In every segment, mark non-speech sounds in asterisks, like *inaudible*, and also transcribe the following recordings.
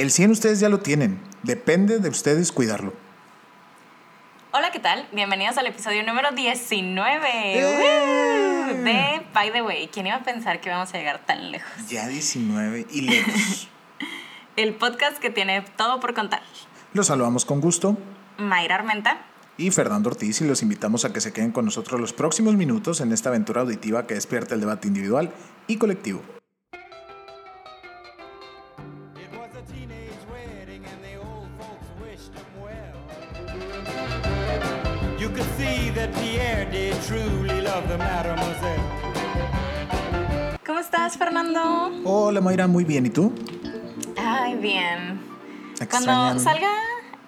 El 100 ustedes ya lo tienen. Depende de ustedes cuidarlo. Hola, ¿qué tal? Bienvenidos al episodio número 19 ¡Eh! de By the Way. ¿Quién iba a pensar que íbamos a llegar tan lejos? Ya 19 y lejos. *laughs* El podcast que tiene todo por contar. Los saludamos con gusto. Mayra Armenta. Y Fernando Ortiz y los invitamos a que se queden con nosotros los próximos minutos en esta aventura auditiva que despierta el debate individual y colectivo. ¿Cómo estás, Fernando? Hola, Mayra, muy bien. ¿Y tú? Ay, bien. Cuando salga,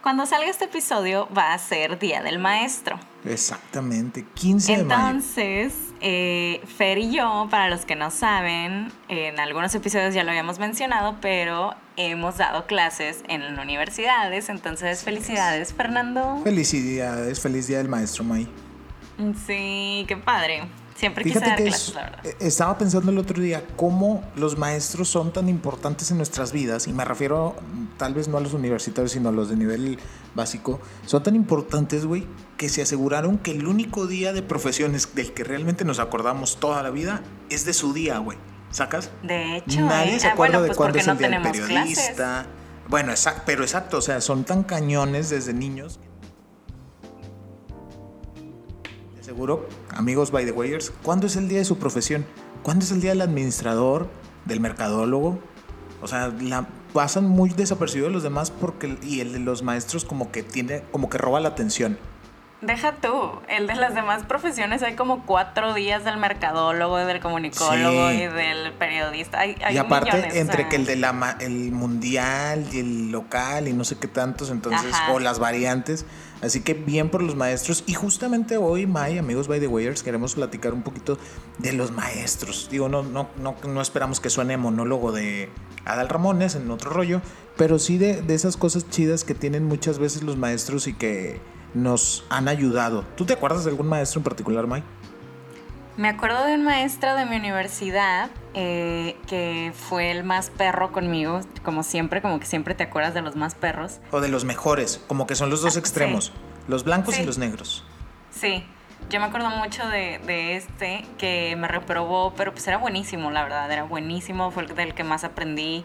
cuando salga este episodio va a ser Día del Maestro. Exactamente, 15 de mayo. Entonces, eh, Fer y yo, para los que no saben, en algunos episodios ya lo habíamos mencionado, pero hemos dado clases en universidades. Entonces, felicidades, Fernando. Felicidades, feliz Día del Maestro, May. Sí, qué padre. Siempre quise dar clases, la verdad. Eh, estaba pensando el otro día cómo los maestros son tan importantes en nuestras vidas, y me refiero tal vez no a los universitarios, sino a los de nivel básico, son tan importantes, güey, que se aseguraron que el único día de profesiones del que realmente nos acordamos toda la vida es de su día, güey. ¿Sacas? De hecho, nadie eh, se ah, acuerda de pues cuándo es no el día del periodista. clases. Bueno, exacto, pero exacto, o sea, son tan cañones desde niños. Seguro, amigos by the wayers, ¿cuándo es el día de su profesión? ¿Cuándo es el día del administrador, del mercadólogo? O sea, la pasan muy desapercibidos los demás porque y el de los maestros como que tiene como que roba la atención. Deja tú, el de las demás profesiones hay como cuatro días del mercadólogo, del comunicólogo Sí. y del periodista. Hay, hay y aparte, millones, o entre sea. que el de la el mundial y el local y no sé qué tantos, entonces, Ajá. o las variantes. Así que bien por los maestros. Y justamente hoy, May, amigos by the Wayers, queremos platicar un poquito de los maestros. Digo, no, no, no, no esperamos que suene monólogo de Adal Ramones en otro rollo, pero sí de, de esas cosas chidas que tienen muchas veces los maestros y que nos han ayudado. ¿Tú te acuerdas de algún maestro en particular, May? Me acuerdo de un maestro de mi universidad eh, que fue el más perro conmigo, como siempre, como que siempre te acuerdas de los más perros. O de los mejores, como que son los dos Ah, extremos, sí. los blancos Sí. y los negros. Sí, yo me acuerdo mucho de, de este que me reprobó, pero pues era buenísimo, la verdad, era buenísimo, fue el del que más aprendí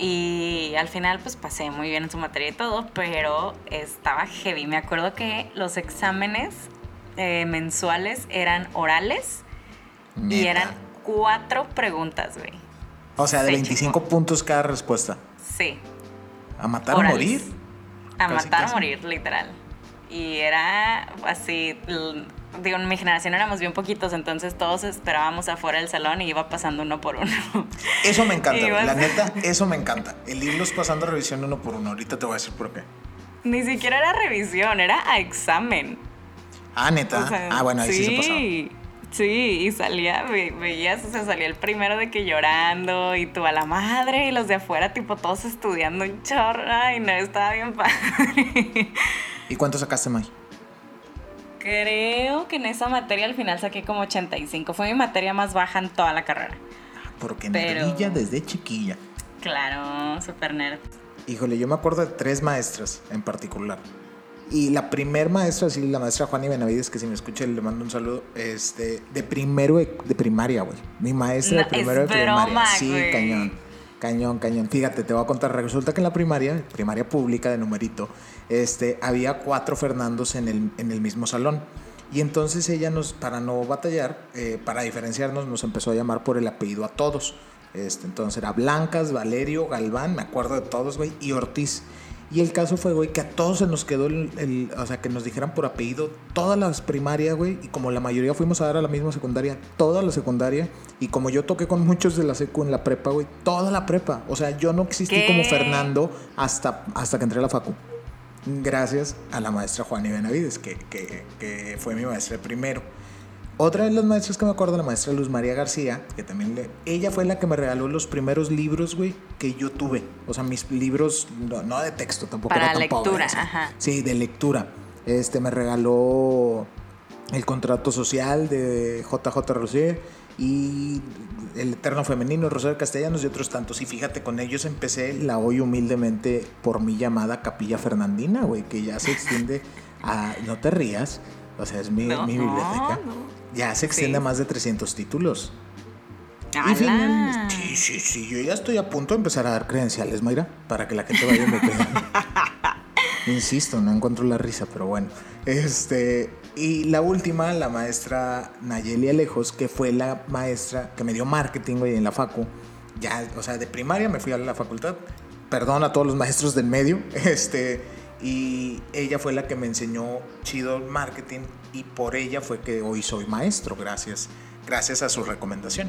y al final pues pasé muy bien en su materia y todo, pero estaba heavy. Me acuerdo que los exámenes eh, mensuales eran orales y eran cuatro preguntas, güey. O sea, de Sí, 25 puntos cada respuesta. Sí, ¿A matar o morir? a Casi, matar o morir, literal. Y era así, digo, en mi generación éramos bien poquitos, entonces todos esperábamos afuera del salón y iba pasando uno por uno. *laughs* Eso me encanta, Ibas- la neta, eso me encanta. El irlos pasando revisión uno por uno. Ahorita te voy a decir por qué. Ni siquiera era revisión, era a examen. Ah, neta. O sea, ah, bueno, ahí sí, se pasaba. Sí, y salía, ve- veías, o sea, salía el primero de que llorando y tú a la madre y los de afuera, tipo, todos estudiando un chorro. Ay, no, estaba bien padre. ¿Y cuánto sacaste, May? Creo que en esa materia al final saqué como 85. Fue mi materia más baja en toda la carrera. Porque Pero- desde chiquilla. Claro, super nerd. Híjole, yo me acuerdo de tres maestras en particular. Y la primer maestra, sí, la maestra Juani Benavides, que si me escucha le mando un saludo, este, de primero de, de primaria, güey. Mi maestra de primero de primaria. sí, güey. cañón. Cañón, cañón. Fíjate, te voy a contar. Resulta que en la primaria, primaria pública de numerito, este, había cuatro Fernandos en el, en el mismo salón. Y entonces ella nos, para no batallar, eh, para diferenciarnos, nos empezó a llamar por el apellido a todos. Este, entonces era Blancas, Valerio, Galván, me acuerdo de todos, güey, y Ortiz. Y el caso fue, güey, que a todos se nos quedó el, el- o sea, que nos dijeran por apellido todas las primarias, güey, y como la mayoría fuimos a dar a la misma secundaria, toda la secundaria, y como yo toqué con muchos de la secu en la prepa, güey, toda la prepa. O sea, yo no existí ¿Qué? como Fernando hasta, hasta que entré a la facu. Gracias a la maestra Juani Benavides, que, que, que fue mi maestra primero. Otra de las maestras que me acuerdo, la maestra Luz María García, que también le, ella fue la que me regaló los primeros libros, güey, que yo tuve. O sea, mis libros, no, no de texto, tampoco Para era tan lectura, ajá. Sí, de lectura. Este me regaló el contrato social de JJ Rosier y el Eterno Femenino, Rosario Castellanos y otros tantos. Y fíjate, con ellos empecé la hoy humildemente por mi llamada Capilla Fernandina, güey, que ya se extiende a... No te rías, o sea, es mi, mi biblioteca. Ya se extiende a más de 300 títulos. Y sí, sí, sí, yo ya estoy a punto de empezar a dar credenciales, Mayra, para que la gente vaya me *laughs* Insisto, no encuentro la risa, pero bueno. Este, y la última, la maestra Nayeli Alejos, que fue la maestra que me dio marketing hoy en la facu. Ya, o sea, de primaria me fui a la facultad. Perdón a todos los maestros del medio. *laughs* Este, y ella fue la que me enseñó chido marketing y por ella fue que hoy soy maestro, gracias, gracias a su recomendación.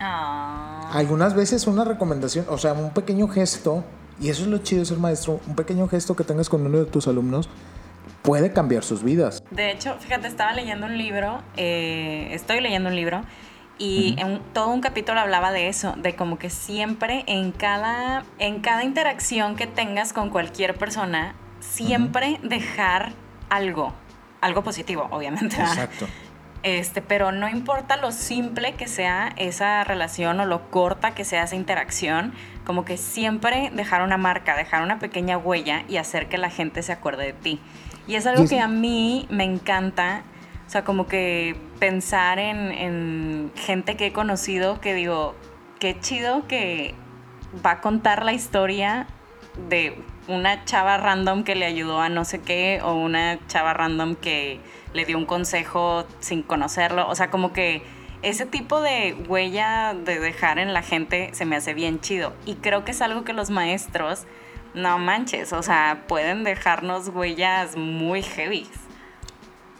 Ah. Algunas veces una recomendación, o sea, un pequeño gesto, y eso es lo chido de ser maestro, un pequeño gesto que tengas con uno de tus alumnos puede cambiar sus vidas. De hecho, fíjate, estaba leyendo un libro, eh, estoy leyendo un libro, y en todo un capítulo hablaba de eso, de como que siempre en cada, en cada interacción que tengas con cualquier persona, siempre dejar algo, algo positivo, obviamente. Exacto. Este, pero no importa lo simple que sea esa relación o lo corta que sea esa interacción, como que siempre dejar una marca, dejar una pequeña huella y hacer que la gente se acuerde de ti. Y es algo que a mí me encanta, o sea, como que pensar en, gente que he conocido que digo, qué chido que va a contar la historia de una chava random que le ayudó a no sé qué o una chava random que le dio un consejo sin conocerlo. O sea, como que ese tipo de huella de dejar en la gente se me hace bien chido. Y creo que es algo que los maestros, no manches, o sea, pueden dejarnos huellas muy heavy.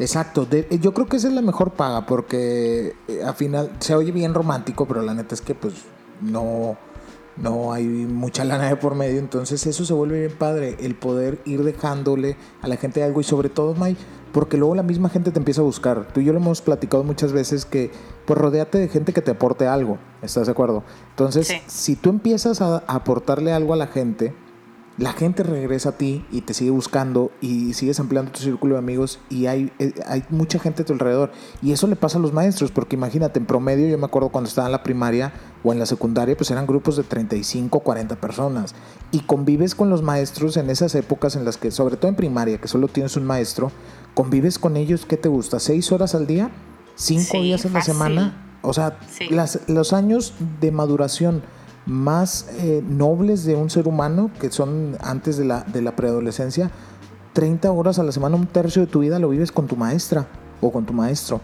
Exacto, yo creo que esa es la mejor paga porque eh, al final se oye bien romántico, pero la neta es que pues no, no hay mucha lana de por medio, entonces eso se vuelve bien padre, el poder ir dejándole a la gente algo y sobre todo, May, porque luego la misma gente te empieza a buscar. Tú y yo lo hemos platicado muchas veces que pues rodeate de gente que te aporte algo, ¿estás de acuerdo? Entonces, si tú empiezas a aportarle algo a la gente, la gente regresa a ti y te sigue buscando y sigues ampliando tu círculo de amigos y hay, eh, hay mucha gente a tu alrededor. Y eso le pasa a los maestros, porque imagínate, en promedio, yo me acuerdo cuando estaba en la primaria o en la secundaria, pues eran grupos de 35, 40 personas. Y convives con los maestros en esas épocas en las que, sobre todo en primaria, que solo tienes un maestro, convives con ellos, ¿qué te gusta? ¿Seis horas al día? ¿Cinco días en la semana? O sea, los años de maduración más eh, nobles de un ser humano, que son antes de la, de la preadolescencia, 30 horas a la semana, un tercio de tu vida lo vives con tu maestra o con tu maestro.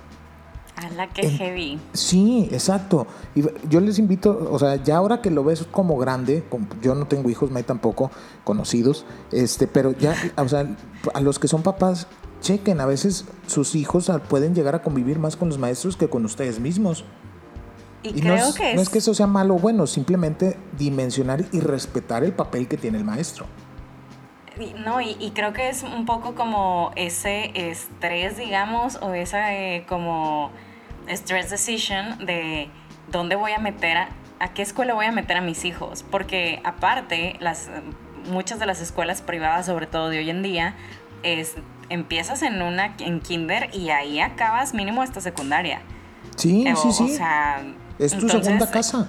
A la que heavy. Sí, exacto. Y yo les invito, o sea, ya ahora que lo ves como grande, yo no tengo hijos, no hay tampoco conocidos, este, pero ya, o sea, a los que son papás, chequen, a veces sus hijos pueden llegar a convivir más con los maestros que con ustedes mismos. Y, creo no es, que no es que eso sea malo o bueno, simplemente dimensionar y respetar el papel que tiene el maestro. No, y, creo que es un poco como ese estrés, digamos, o esa eh, como stress decision de dónde voy a meter, a, a, qué escuela voy a meter a mis hijos. Porque aparte, las, muchas de las escuelas privadas, sobre todo de hoy en día, es, empiezas en una en kinder y ahí acabas mínimo hasta secundaria. Sí, sí, sí. O sea, es tu segunda casa.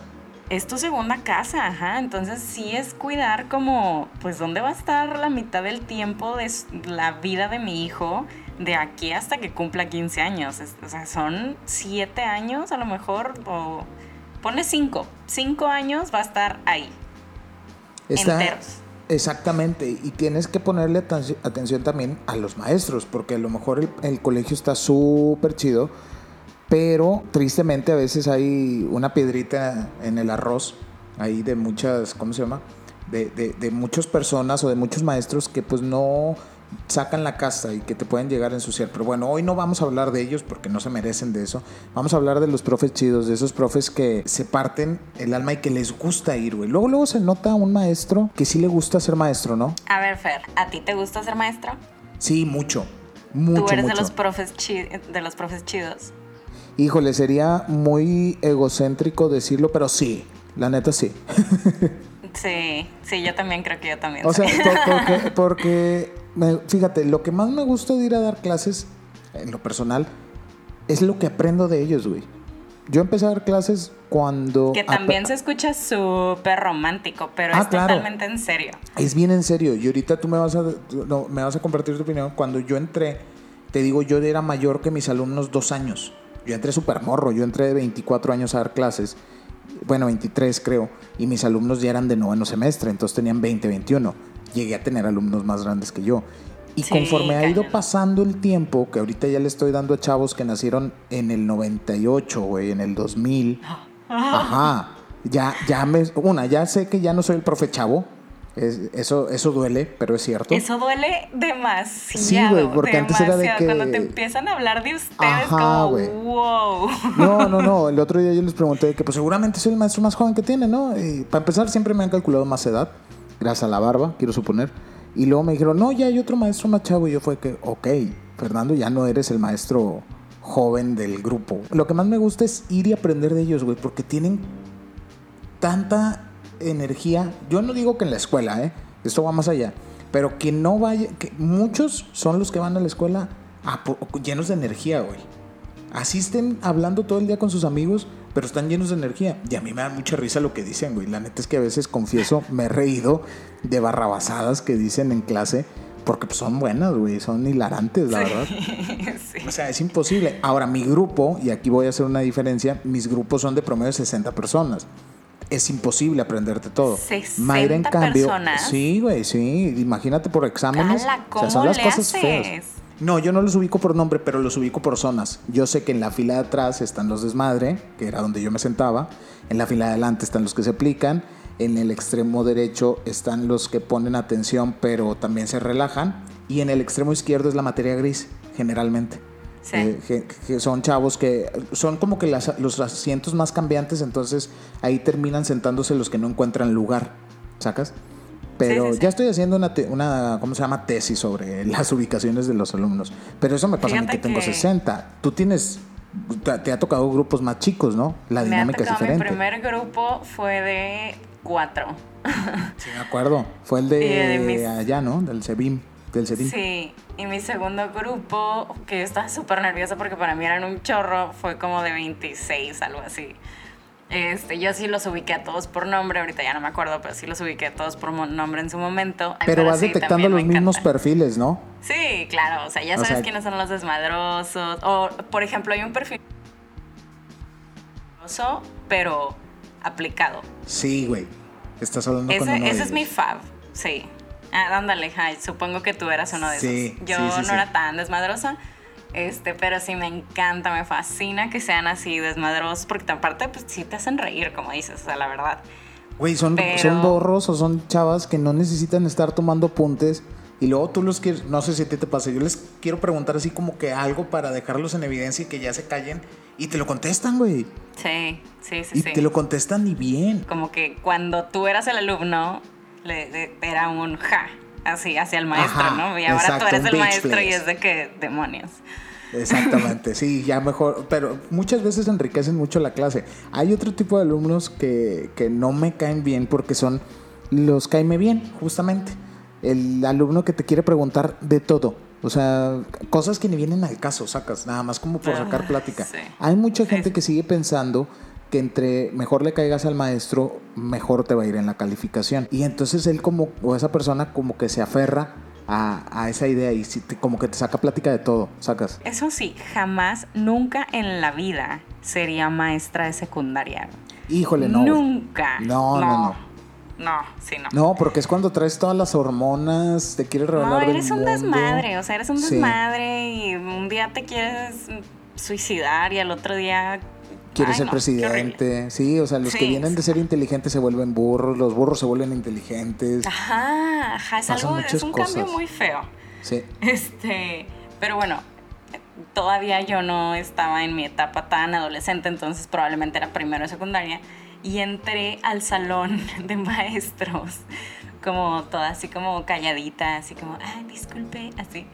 Es tu segunda casa, ajá. Entonces sí es cuidar como, pues, ¿dónde va a estar la mitad del tiempo de la vida de mi hijo de aquí hasta que cumpla 15 años? o sea, son 7 años a lo mejor, o pone 5. 5 años va a estar ahí. enteros. Exactamente, y tienes que ponerle atención también a los maestros, porque a lo mejor el, el colegio está súper chido, pero tristemente a veces hay una piedrita en el arroz, ahí de muchas, ¿cómo se llama? De, de, muchas personas o de muchos maestros que pues no sacan la casa y que te pueden llegar a ensuciar. Pero bueno, hoy no vamos a hablar de ellos porque no se merecen de eso. Vamos a hablar de los profes chidos, de esos profes que se parten el alma y que les gusta ir, güey. Luego, luego se nota un maestro que sí le gusta ser maestro, ¿no? A ver, Fer, ¿a ti te gusta ser maestro? Sí, mucho. Mucho, Tú eres de los profes de los profes chidos. Híjole, sería muy egocéntrico decirlo, pero sí, la neta sí. Sí, sí, yo también creo que yo también. O sea, *laughs* porque, fíjate, lo que más me gusta de ir a dar clases, en lo personal, es lo que aprendo de ellos, güey. yo empecé a dar clases cuando... Que también se escucha súper romántico, pero Ah, es claro. totalmente en serio. Es bien en serio. Y ahorita tú me vas a, no, me vas a compartir tu opinión. Cuando yo entré, te digo, yo era mayor que mis alumnos dos años. Yo entré súper morro. Yo entré de 24 años a dar clases. Bueno, 23 creo. Y mis alumnos ya eran de noveno semestre. Entonces tenían 20, 21. Llegué a tener alumnos más grandes que yo. Y Sí, conforme ha ido pasando el tiempo, que ahorita ya le estoy dando a chavos que nacieron en el 98, güey, en el 2000. *gasps* Ajá. Ya, ya me. Una, ya sé que ya no soy el profe chavo. Es- eso, eso duele, pero es cierto. Eso duele demasiado. Sí, güey, porque antes era de demasiado. que- Cuando te empiezan a hablar de ustedes, Ajá, como, wow. No, no, *laughs* no. El otro día yo les pregunté que pues seguramente soy el maestro más joven que tiene, ¿no? Y para empezar siempre me han calculado más edad, gracias a la barba, quiero suponer. Y luego me dijeron, no, ya hay otro maestro más chavo. Y yo fue que, ok, Fernando, ya no eres el maestro joven del grupo. Lo que más me gusta es ir y aprender de ellos, güey, porque tienen tanta energía. Yo no digo que en la escuela, ¿eh? Esto va más allá. Pero que no vaya, que muchos son los que van a la escuela a llenos de energía, güey. Asisten hablando todo el día con sus amigos, pero están llenos de energía. Y a mí me da mucha risa lo que dicen, güey. La neta es que a veces, confieso, me he reído de barrabasadas que dicen en clase, porque pues, son buenas, güey. Son hilarantes, la verdad. *laughs* Sí. O sea, es imposible. Ahora, mi grupo, y aquí voy a hacer una diferencia, mis grupos son de promedio de 60 personas. Es imposible aprenderte todo. 60 Mayra, en cambio, personas. sí, güey, sí. Imagínate por exámenes. O sea, son ¿cómo las le cosas haces? feas. No, yo no los ubico por nombre, pero los ubico por zonas. Yo sé que en la fila de atrás están los desmadre, que era donde yo me sentaba. En la fila de adelante están los que se aplican. En el extremo derecho están los que ponen atención, pero también se relajan. Y en el extremo izquierdo es la materia gris, generalmente. Sí. Eh, que, que son chavos que son como que las- los asientos más cambiantes, entonces ahí terminan sentándose los que no encuentran lugar, ¿sacas? Pero Sí, sí, sí. ya estoy haciendo una, una, ¿cómo se llama? Tesis sobre las ubicaciones de los alumnos. Pero eso me pasa a mí que Fíjate tengo que- 60. Tú tienes, te, ha tocado grupos más chicos, ¿no? La Me dinámica es tocado, mi diferente. primer grupo fue de cuatro. Sí, me acuerdo. Fue el de, Y de mis- allá, ¿no? Del CEBIM. Del. Sí, y mi segundo grupo, que yo estaba súper nerviosa porque para mí eran un chorro, fue como de 26, algo así. Este, yo sí los ubiqué a todos por nombre, ahorita ya no me acuerdo, pero sí los ubiqué a todos por nombre en su momento. Ay, Pero vas sí, detectando los mismos encanta. perfiles, ¿no? Sí, claro, o sea, ya O sabes sea- quiénes son los desmadrosos. O, por ejemplo, hay un perfil desmadroso, pero aplicado. Sí, güey. Estás hablando con Ese, uno de ese es mi fab, sí. Ah, ándale, Jai, supongo que tú eras uno de Sí, esos. Yo sí, sí, no era tan desmadrosa, este, pero sí me encanta, me fascina que sean así desmadrosos, porque aparte, pues sí te hacen reír, como dices, o sea, la verdad. Güey, son, Pero- son borros o son chavas que no necesitan estar tomando apuntes y luego tú los quieres, no sé si a ti te pasa, yo les quiero preguntar así como que algo para dejarlos en evidencia y que ya se callen y te lo contestan, güey. Sí, sí, sí, Y sí. te lo contestan y bien. Como que cuando tú eras el alumno, le, le- era un ja, así, hacia el maestro, Ajá, ¿no? Y ahora exacto, tú eres el maestro y es de que demonios. Exactamente, sí, ya mejor, pero muchas veces enriquecen mucho la clase. Hay otro tipo de alumnos que, que no me caen bien porque son los caeme bien, justamente. El alumno que te quiere preguntar de todo. O sea, cosas que ni vienen al caso, sacas, nada más como por sacar Ah, plática. sí. Hay mucha gente que sigue pensando que entre mejor le caigas al maestro, mejor te va a ir en la calificación. Y entonces él como, o esa persona como que se aferra a, a esa idea y te- como que te saca plática de todo, sacas. Eso sí, jamás, nunca en la vida sería maestra de secundaria. Híjole, no. Nunca. No, no, no. No, sí, no. No, porque es cuando traes todas las hormonas, te quieres revelar No, del eres un mundo. desmadre, o sea, eres un Sí. desmadre y un día te quieres suicidar y al otro día... Quieres Ay, ser no, presidente. Sí, o sea, los que vienen de ser inteligentes se vuelven burros, los burros se vuelven inteligentes. Ajá, ajá, es algo, es un cambio muy feo. Sí. Este, pero bueno, todavía yo no estaba en mi etapa tan adolescente, entonces probablemente era primero de secundaria. Y entré al salón *laughs* de maestros, como toda así como calladita, así como, ay, disculpe, así.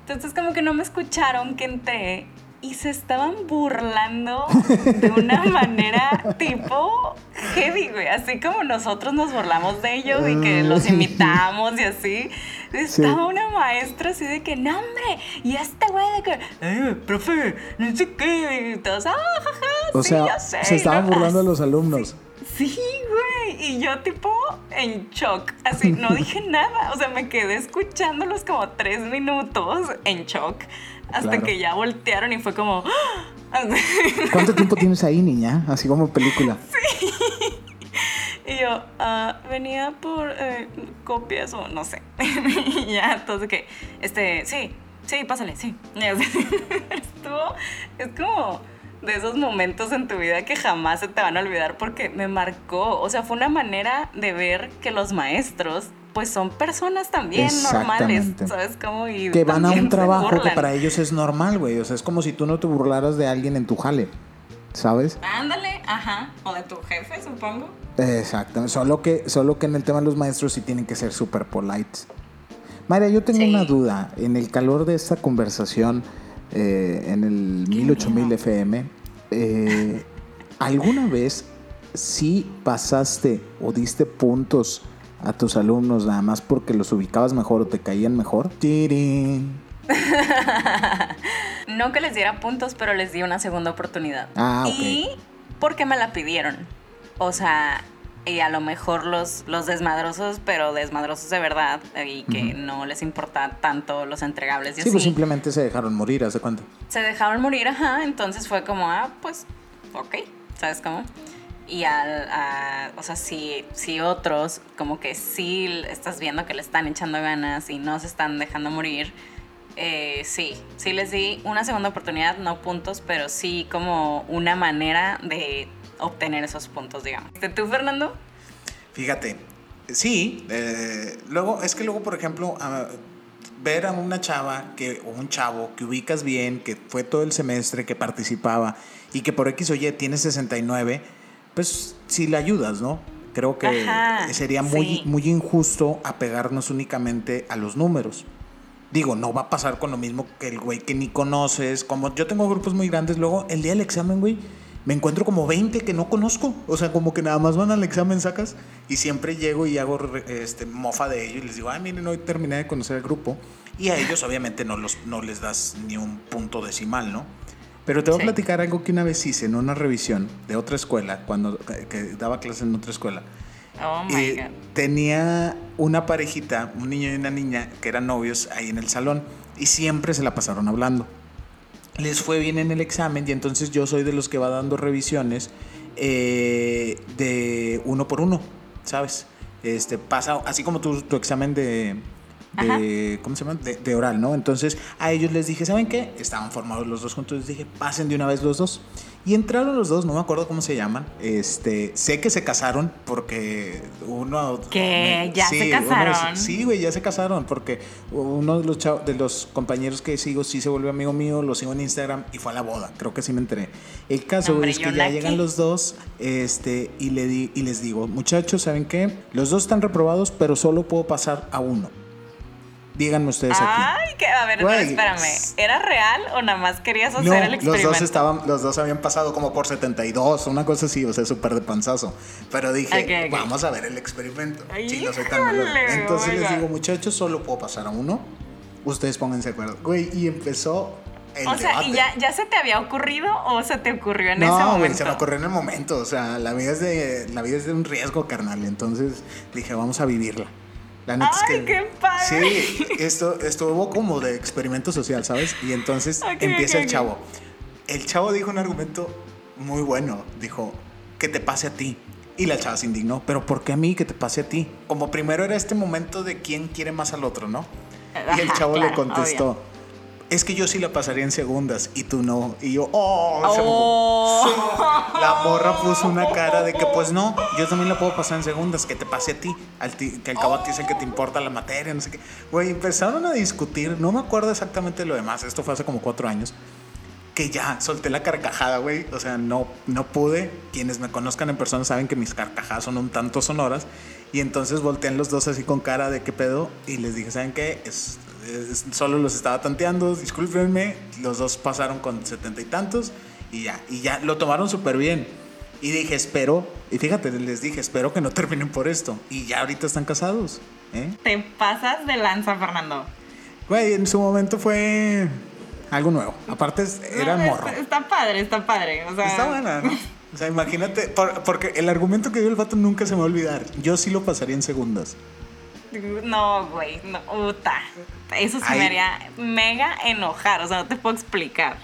Entonces como que no me escucharon que entré y se estaban burlando de una *laughs* manera tipo heavy, güey. Así como nosotros nos burlamos de ellos y que los imitamos y así. estaba una maestra así de que, no, hombre, y este güey de que, eh, profe, no sé qué, y todos, ah, jaja, o sí, sea, sé. se estaban ¿no? burlando a los alumnos. Sí, güey. Y yo tipo en shock. Así, no *laughs* dije nada. O sea, me quedé escuchándolos como tres minutos en shock. Hasta Claro. que ya voltearon y fue como... ¡ah! *laughs* ¿Cuánto tiempo tienes ahí, niña? Así como película. *laughs* Y yo, ah, venía por eh, copias o no sé. *laughs* y ya, entonces que, este, sí, sí, pásale, sí. Estuvo, es como de esos momentos en tu vida que jamás se te van a olvidar porque me marcó. O sea, fue una manera de ver que los maestros, pues son personas también normales, Exactamente. ¿sabes cómo? Y Que van a un trabajo que para ellos es normal, güey. O sea, es como si tú no te burlaras de alguien en tu jale. ¿Sabes? Ándale, ajá. O de tu jefe, supongo. Exacto. Solo que, solo que en el tema de los maestros sí tienen que ser súper polite. María, yo tengo Sí. una duda. En el calor de esta conversación, eh, en el Qué 108000 miedo. FM, eh, ¿alguna vez sí pasaste o diste puntos a tus alumnos nada más porque los ubicabas mejor o te caían mejor? Tirín. *laughs* No que les diera puntos, pero les di una segunda oportunidad. Ah, ok. Y porque me la pidieron. O sea, y a lo mejor los, los desmadrosos, pero desmadrosos de verdad, y que no les importa tanto los entregables y Sí, así, pues simplemente se dejaron morir, ¿hace cuánto? se dejaron morir, ajá. Entonces fue como, ah, pues, ok, ¿sabes cómo? Y al, a- o sea, si, si otros, como que sí estás viendo que le están echando ganas y no se están dejando morir, eh, sí, sí les di una segunda oportunidad, no puntos, pero sí como una manera de obtener esos puntos, digamos. Este, ¿Tú, Fernando? Fíjate, sí, eh, luego, es que luego, por ejemplo, a- ver a una chava que, o un chavo que ubicas bien, que fue todo el semestre, que participaba y que por X o Y tiene 69, pues sí le ayudas, ¿no? Creo que Ajá, sería muy, sí. muy injusto apegarnos únicamente a los números. Digo, no va a pasar con lo mismo que el güey que ni conoces. Como yo tengo grupos muy grandes, luego el día del examen, güey, me encuentro como 20 que no conozco. O sea, como que nada más van al examen, sacas. Y siempre llego y hago este, mofa de ellos y les digo, ay, miren, hoy terminé de conocer el grupo. Y a ellos, obviamente, no, los, no les das ni un punto decimal, ¿no? Pero te voy Sí. a platicar algo que una vez hice en una revisión de otra escuela, cuando que- que daba clases en otra escuela. Oh my Y God. tenía una parejita, un niño y una niña, que eran novios ahí en el salón y siempre se la pasaron hablando. Les fue bien en el examen y entonces yo soy de los que va dando revisiones eh, de uno por uno, ¿sabes? Este, pasa, así como tu, tu examen de, de ¿cómo se llama? De, de oral, ¿no? Entonces a ellos les dije, ¿saben qué? Estaban formados los dos juntos, les dije, pasen de una vez los dos. Y entraron los dos, no me acuerdo cómo se llaman. Este, sé que se casaron porque uno. ¿Qué? ¿Ya se uno de- casaron? sí, güey, ya se casaron porque uno de los, chav- de los compañeros que sigo sí se volvió amigo mío, lo sigo en Instagram y fue a la boda. Creo que sí me enteré. El caso Hombre, es que ya llegan los dos este, y, le di, y les digo, muchachos, ¿saben qué? Los dos están reprobados, pero solo puedo pasar a uno. Díganme ustedes aquí. Ay, que, a ver, Güey, espérame. ¿Era real o nada más querías hacer No, el los experimento? dos estaban, los dos habían pasado como por 72, una cosa así, o sea, súper de panzazo. Pero dije, Ok, ok. vamos a ver el experimento. Ay, sí, no soy tan malo. Entonces les digo, muchachos, solo puedo pasar a uno. Ustedes pónganse de acuerdo. Güey, y empezó el O sea, ¿y debate. ya, ya se te había ocurrido o se te ocurrió en ese No, momento? güey, se me ocurrió en el momento. O sea, la vida es de, la vida es de un riesgo, carnal. Entonces dije, vamos a vivirla. La neta ¡Ay, es que, qué padre! Sí, esto estuvo como de experimento social, ¿sabes? Y entonces Ok, empieza ok, el chavo. El chavo dijo un argumento muy bueno. Dijo, que te pase a ti. Y la chava se indignó, pero ¿por qué a mí que te pase a ti? Como primero era este momento de quién quiere más al otro, ¿no? Y el chavo le claro, contestó, es que yo sí la pasaría en segundas y tú no. Y yo, oh, Oh. Sí. La morra puso una cara de que, pues no, yo también la puedo pasar en segundas, que te pase a ti, al ti- que al cabo a ti es el que te importa la materia, no sé qué. Güey, empezaron a discutir, no me acuerdo exactamente lo demás, esto fue hace como cuatro años, que ya solté la carcajada, güey, o sea, no, no pude. Quienes me conozcan en persona saben que mis carcajadas son un tanto sonoras. Y entonces voltean los dos así con cara de qué pedo y les dije, ¿saben qué? Es- solo los estaba tanteando, discúlpenme. Los dos pasaron con setenta y tantos y ya, y ya lo tomaron súper bien. Y dije, espero, y fíjate, les dije, espero que no terminen por esto. Y ya ahorita están casados. ¿eh? Te pasas de lanza, Fernando. Güey, en su momento fue algo nuevo. Aparte, era No, morro. Está, está padre, está padre. O sea, Está buena, ¿no? *laughs* O sea, imagínate, por- porque el argumento que dio el vato nunca se me va a olvidar. Yo sí lo pasaría en segundos. No, güey, no, puta. Eso se Ay. me haría mega enojar, o sea, no te puedo explicar.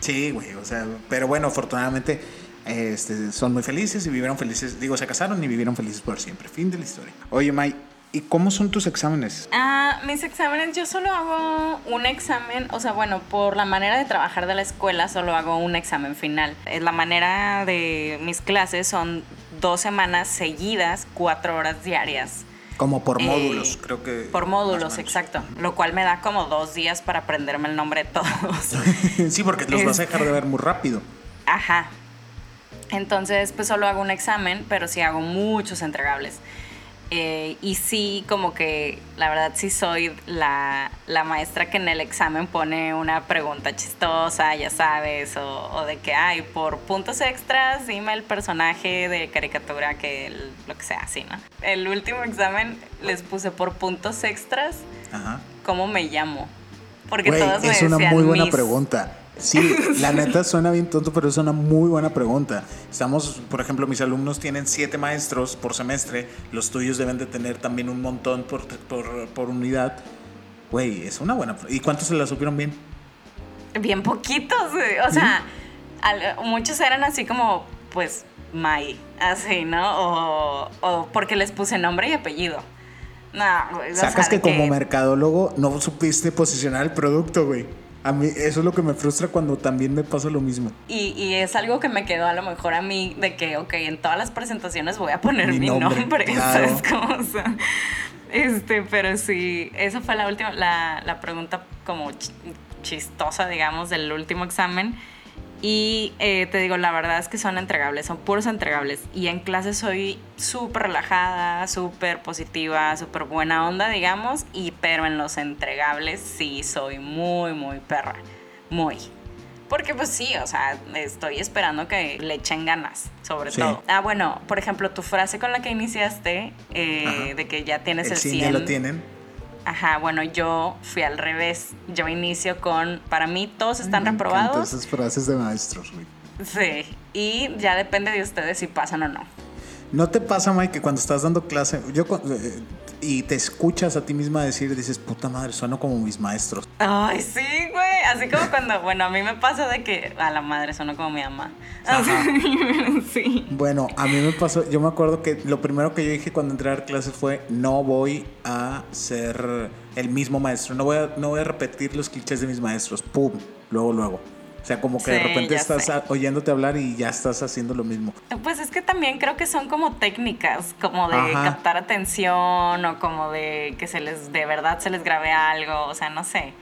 Sí, güey, o sea, pero bueno, afortunadamente este, son muy felices y vivieron felices. Digo, se casaron y vivieron felices por siempre. Fin de la historia. Oye, May, ¿y cómo son tus exámenes? Ah, mis exámenes, yo solo hago un examen, o sea, bueno, por la manera de trabajar de la escuela, solo hago un examen final. La manera de mis clases son dos semanas seguidas, cuatro horas diarias. Como por Eh, módulos, creo que. Por módulos, exacto. Lo cual me da como dos días para aprenderme el nombre de todos. *laughs* sí, porque los vas a dejar de ver muy rápido. Ajá. Entonces, pues solo hago un examen, pero sí hago muchos entregables. Eh, y sí, como que la verdad sí soy la, la maestra que en el examen pone una pregunta chistosa, ya sabes, o, o de que, ay, por puntos extras, dime el personaje de caricatura que el- lo que sea, así, ¿no? El último examen les puse por puntos extras, Ajá. ¿cómo me llamo? Porque Güey, todos me es una decían muy buena pregunta. Sí, *laughs* la neta suena bien tonto, pero es una muy buena pregunta. Estamos, por ejemplo, mis alumnos tienen siete maestros por semestre, los tuyos deben de tener también un montón por, por, por unidad. Güey, es una buena. ¿Y cuántos se la supieron bien? Bien poquitos, güey. o sea, al- muchos eran así como, pues, May, así, ¿no? O, o porque les puse nombre y apellido. No, güey, Sacas de que como mercadólogo no supiste posicionar el producto, güey. A mí eso es lo que me frustra cuando también me pasa lo mismo. Y, y es algo que me quedó a lo mejor a mí de que, ok, en todas las presentaciones voy a poner Mi mi, nombre, nombre, *laughs* claro. ¿sabes cómo? O sea, este, pero sí, esa fue la última, la, la pregunta como ch- chistosa, digamos, del último examen. Y eh, te digo, la verdad es que son entregables, son puros entregables. Y en clase soy súper relajada, súper positiva, súper buena onda, digamos. Y pero en los entregables sí soy muy, muy perra. Muy. Porque pues sí, o sea, estoy esperando que le echen ganas, sobre Sí. todo. Ah, bueno, por ejemplo, tu frase con la que iniciaste, eh, de que ya tienes el el, 100 100. ya lo tienen. Ajá, bueno, yo fui al revés. Yo inicio con, para mí todos están Me reprobados. esas frases de maestros, güey. Sí, y ya depende de ustedes si pasan o no. ¿No te pasa, Mike, que cuando estás dando clase yo, eh, y te escuchas a ti misma decir, dices, puta madre, sueno como mis maestros? Ay, sí, güey. Así como cuando, bueno, a mí me pasa de que a la madre suena como mi mamá. Ajá. *laughs* sí. Bueno, a mí me pasó, yo me acuerdo que lo primero que yo dije cuando entré a dar clases fue, no voy a ser el mismo maestro, no voy a, no voy a repetir los clichés de mis maestros, pum, luego, luego. O sea, como que de repente estás sé. oyéndote hablar y ya estás haciendo lo mismo. Pues es que también creo que son como técnicas, como de Ajá. captar atención o como de que se les, de verdad se les grabe algo, o sea, no sé.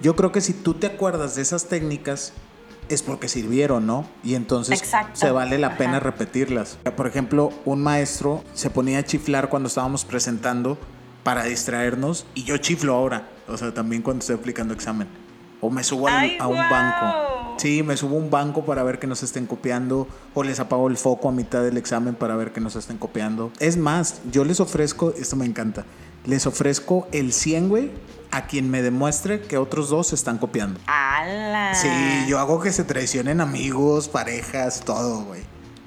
Yo creo que si tú te acuerdas de esas técnicas es porque sirvieron, ¿no? Y entonces Exacto. se vale la pena Ajá. repetirlas. Por ejemplo, un maestro se ponía a chiflar cuando estábamos presentando para distraernos y yo chiflo ahora, o sea, también cuando estoy aplicando examen. O me subo ¡Ay, a un guau! banco. Sí, me subo a un banco para ver que nos estén copiando o les apago el foco a mitad del examen para ver que nos estén copiando. Es más, yo les ofrezco, esto me encanta, les ofrezco el 100, güey, a quien me demuestre que otros dos se están copiando. ¡Hala! Sí, yo hago que se traicionen amigos, parejas, todo, güey.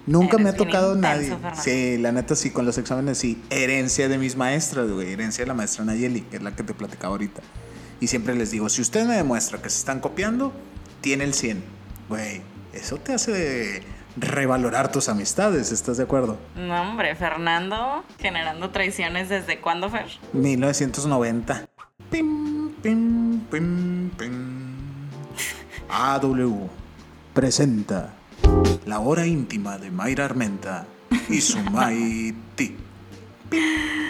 Nunca me ha tocado nadie. Fernando. Sí, la neta sí, con los exámenes sí. Herencia de mis maestras, güey. Herencia de la maestra Nayeli, que es la que te platicaba ahorita. Y siempre les digo, si usted me demuestra que se están copiando, tiene el 100. Güey, eso te hace revalorar tus amistades, ¿estás de acuerdo? No, hombre, Fernando generando traiciones desde cuándo, Fer? 1990. Pim, pim, pim, pim. AW presenta La hora íntima de Mayra Armenta y su Maiti. Pim,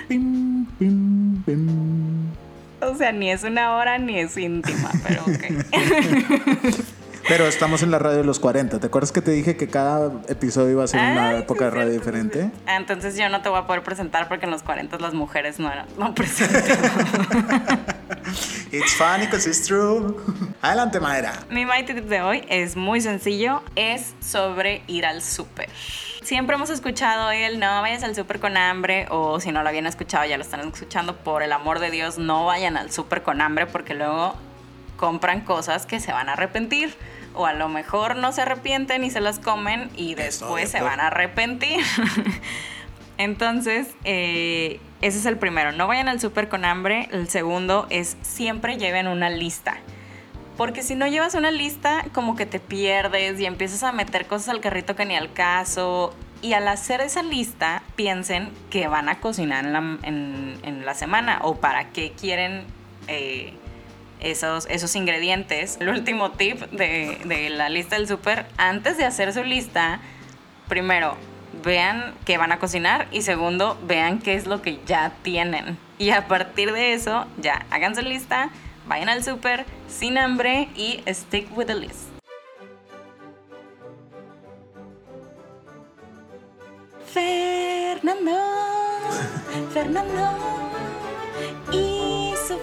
pim, pim, pim. O sea, ni es una hora ni es íntima, pero ok. *laughs* Pero estamos en la radio de los 40. ¿Te acuerdas que te dije que cada episodio iba a ser una Ay, época de radio diferente? Ah, Entonces yo no te voy a poder presentar porque en los 40 las mujeres no eran, no presentan. *laughs* It's funny because it's true. Adelante, Madera. Mi Mighty Tip de hoy es muy sencillo, es sobre ir al súper. Siempre hemos escuchado el no vayas al súper con hambre o si no lo habían escuchado ya lo están escuchando, por el amor de Dios no vayan al súper con hambre porque luego compran cosas que se van a arrepentir o a lo mejor no se arrepienten y se las comen y después se van a arrepentir. *laughs* Entonces, eh, ese es el primero, no vayan al súper con hambre. El segundo es siempre lleven una lista. Porque si no llevas una lista, como que te pierdes y empiezas a meter cosas al carrito que ni al caso. Y al hacer esa lista, piensen que van a cocinar en la, semana o para qué quieren eh, esos, esos ingredientes. El último tip de, de la lista del súper, antes de hacer su lista, primero, vean qué van a cocinar y segundo, vean qué es lo que ya tienen. Y a partir de eso, ya hagan su lista vayan al súper sin hambre y stick with the list. Fernando, Fernando y su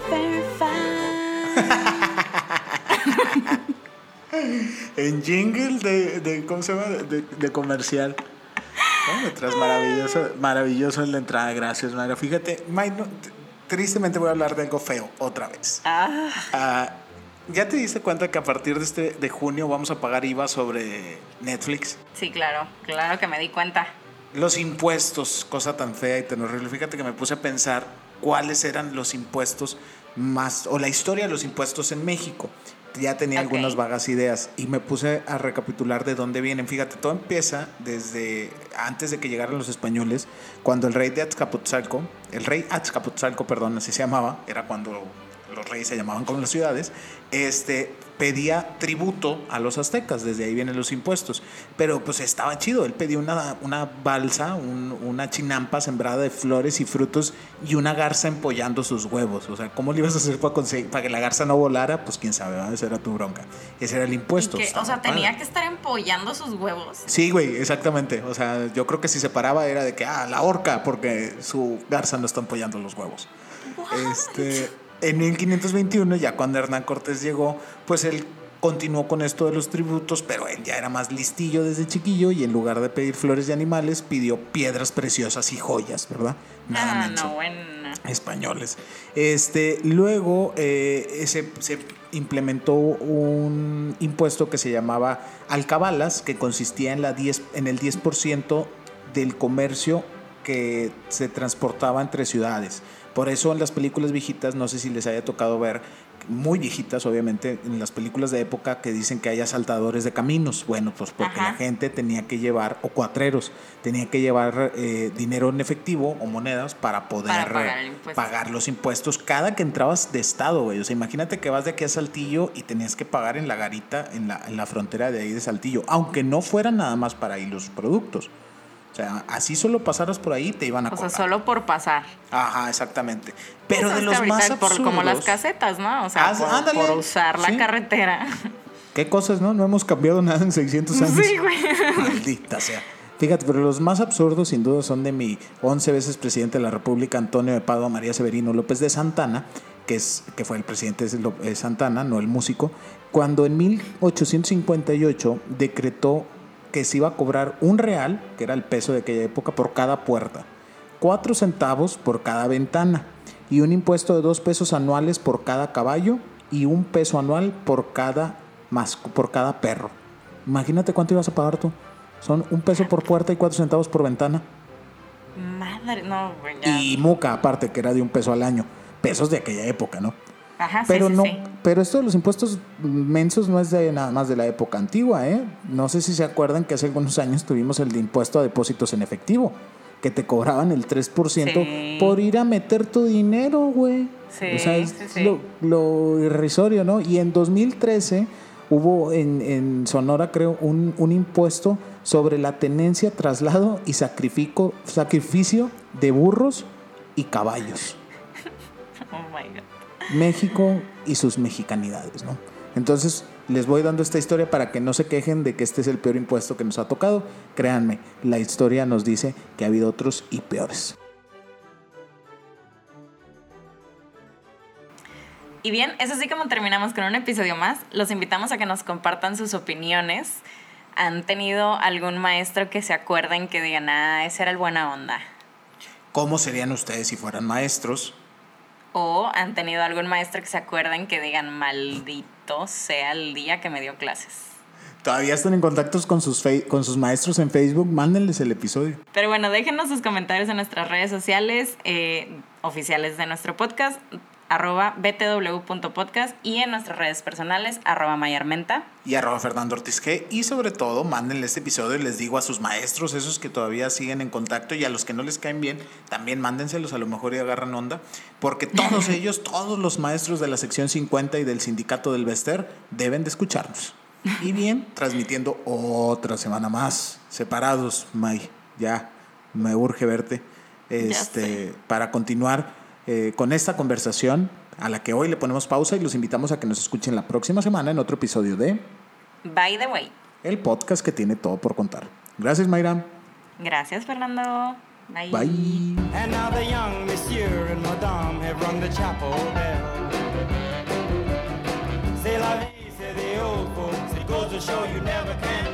*laughs* en jingle de, de, ¿cómo se llama? De, de comercial. Maravilloso, maravilloso en la entrada, gracias, Mayra. Fíjate, Mike, tristemente voy a hablar de algo feo otra vez. Ah. ah. ¿Ya te diste cuenta que a partir de este de junio vamos a pagar IVA sobre Netflix? Sí, claro, claro que me di cuenta. Los impuestos, cosa tan fea y tan horrible. Fíjate que me puse a pensar cuáles eran los impuestos más, o la historia de los impuestos en México ya tenía algunas vagas ideas y me puse a recapitular de dónde vienen. Fíjate, todo empieza desde antes de que llegaran los españoles, cuando el rey de Azcapotzalco, el rey Azcapotzalco, perdón, así se llamaba, era cuando los reyes se llamaban como las ciudades, este, pedía tributo a los aztecas, desde ahí vienen los impuestos. Pero pues estaba chido, él pedía una, una balsa, una chinampa sembrada de flores y frutos y una garza empollando sus huevos. O sea, ¿cómo le ibas a hacer para, conseguir, para que la garza no volara? Pues quién sabe, esa era tu bronca. Ese era el impuesto. o sea, tenía que estar empollando sus huevos. Sí, güey, exactamente. O sea, yo creo que si se paraba era de que, ah, la horca, porque su garza no está empollando los huevos. Este en 1521, ya cuando Hernán Cortés llegó, pues él continuó con esto de los tributos, pero él ya era más listillo desde chiquillo y en lugar de pedir flores y animales, pidió piedras preciosas y joyas, ¿verdad? Nada ah, no, bueno. Españoles. Este, luego eh, se, se, implementó un impuesto que se llamaba alcabalas, que consistía en, la 10, en el 10% del comercio que se transportaba entre ciudades. Por eso en las películas viejitas, no sé si les haya tocado ver, muy viejitas obviamente, en las películas de época que dicen que hay asaltadores de caminos. Bueno, pues porque la gente tenía que llevar, o cuatreros, tenía que llevar eh, dinero en efectivo o monedas para poder pagar, los impuestos cada que entrabas de estado, güey. O sea, imagínate que vas de aquí a Saltillo y tenías que pagar en la garita, en la, en la frontera de ahí de Saltillo, aunque no fueran nada más para ahí los productos. O sea, así solo pasaras por ahí te iban a O sea, solo por pasar. Ajá, exactamente. Pero pues de los más absurdos, Como las casetas, ¿no? O sea, por, usar la carretera. ¿Qué cosas, no? No hemos cambiado nada en 600 años. Sí, güey. Maldita sea. Fíjate, pero los más absurdos sin duda son de mi 11 veces presidente de la República, Antonio de Padua María Severino López de Santana, que, es, que fue el presidente de Santana, no el músico, cuando en 1858 decretó que se iba a cobrar un real, que era el peso de aquella época, por cada puerta, cuatro centavos por cada ventana y un impuesto de dos pesos anuales por cada caballo y un peso anual por cada, por cada perro. Imagínate cuánto ibas a pagar tú. Son un peso por puerta y cuatro centavos por ventana. Madre, no, Y muca, aparte, que era de un peso al año. Pesos de aquella época, ¿no? Pero no, pero esto de los impuestos mensos no es de nada más de la época antigua, ¿eh? No sé si se acuerdan que hace algunos años tuvimos el de impuesto a depósitos en efectivo, que te cobraban el 3% por ir a meter tu dinero, güey. o sea, es lo, lo, irrisorio, ¿no? Y en 2013 hubo en, en Sonora, creo, un, un, impuesto sobre la tenencia, traslado y sacrificio, sacrificio de burros y caballos. México y sus mexicanidades, ¿no? Entonces, les voy dando esta historia para que no se quejen de que este es el peor impuesto que nos ha tocado. Créanme, la historia nos dice que ha habido otros y peores. Y bien, es así como terminamos con un episodio más. Los invitamos a que nos compartan sus opiniones. ¿Han tenido algún maestro que se acuerden que digan, ah, ese era el buena onda? ¿Cómo serían ustedes si fueran maestros? ¿O han tenido algún maestro que se acuerden que digan, maldito sea el día que me dio clases? Todavía están en contacto con sus, con sus maestros en Facebook, mándenles el episodio. Pero bueno, déjenos sus comentarios en nuestras redes sociales eh, oficiales de nuestro podcast arroba btw.podcast y en nuestras redes personales arroba mayarmenta y arroba Fernando Ortiz G. Y sobre todo, mándenle este episodio y les digo a sus maestros, esos que todavía siguen en contacto y a los que no les caen bien, también mándenselos a lo mejor y agarran onda, porque todos *laughs* ellos, todos los maestros de la sección 50 y del sindicato del Bester deben de escucharnos. Y bien, transmitiendo otra semana más, separados, May, ya me urge verte, este, para continuar eh, con esta conversación a la que hoy le ponemos pausa y los invitamos a que nos escuchen la próxima semana en otro episodio de By the Way, el podcast que tiene todo por contar. Gracias, Mayra. Gracias, Fernando. Bye. Bye. And now the young monsieur and madame have rung the chapel bell. C'est la vie, say the old folks. It goes to show you never can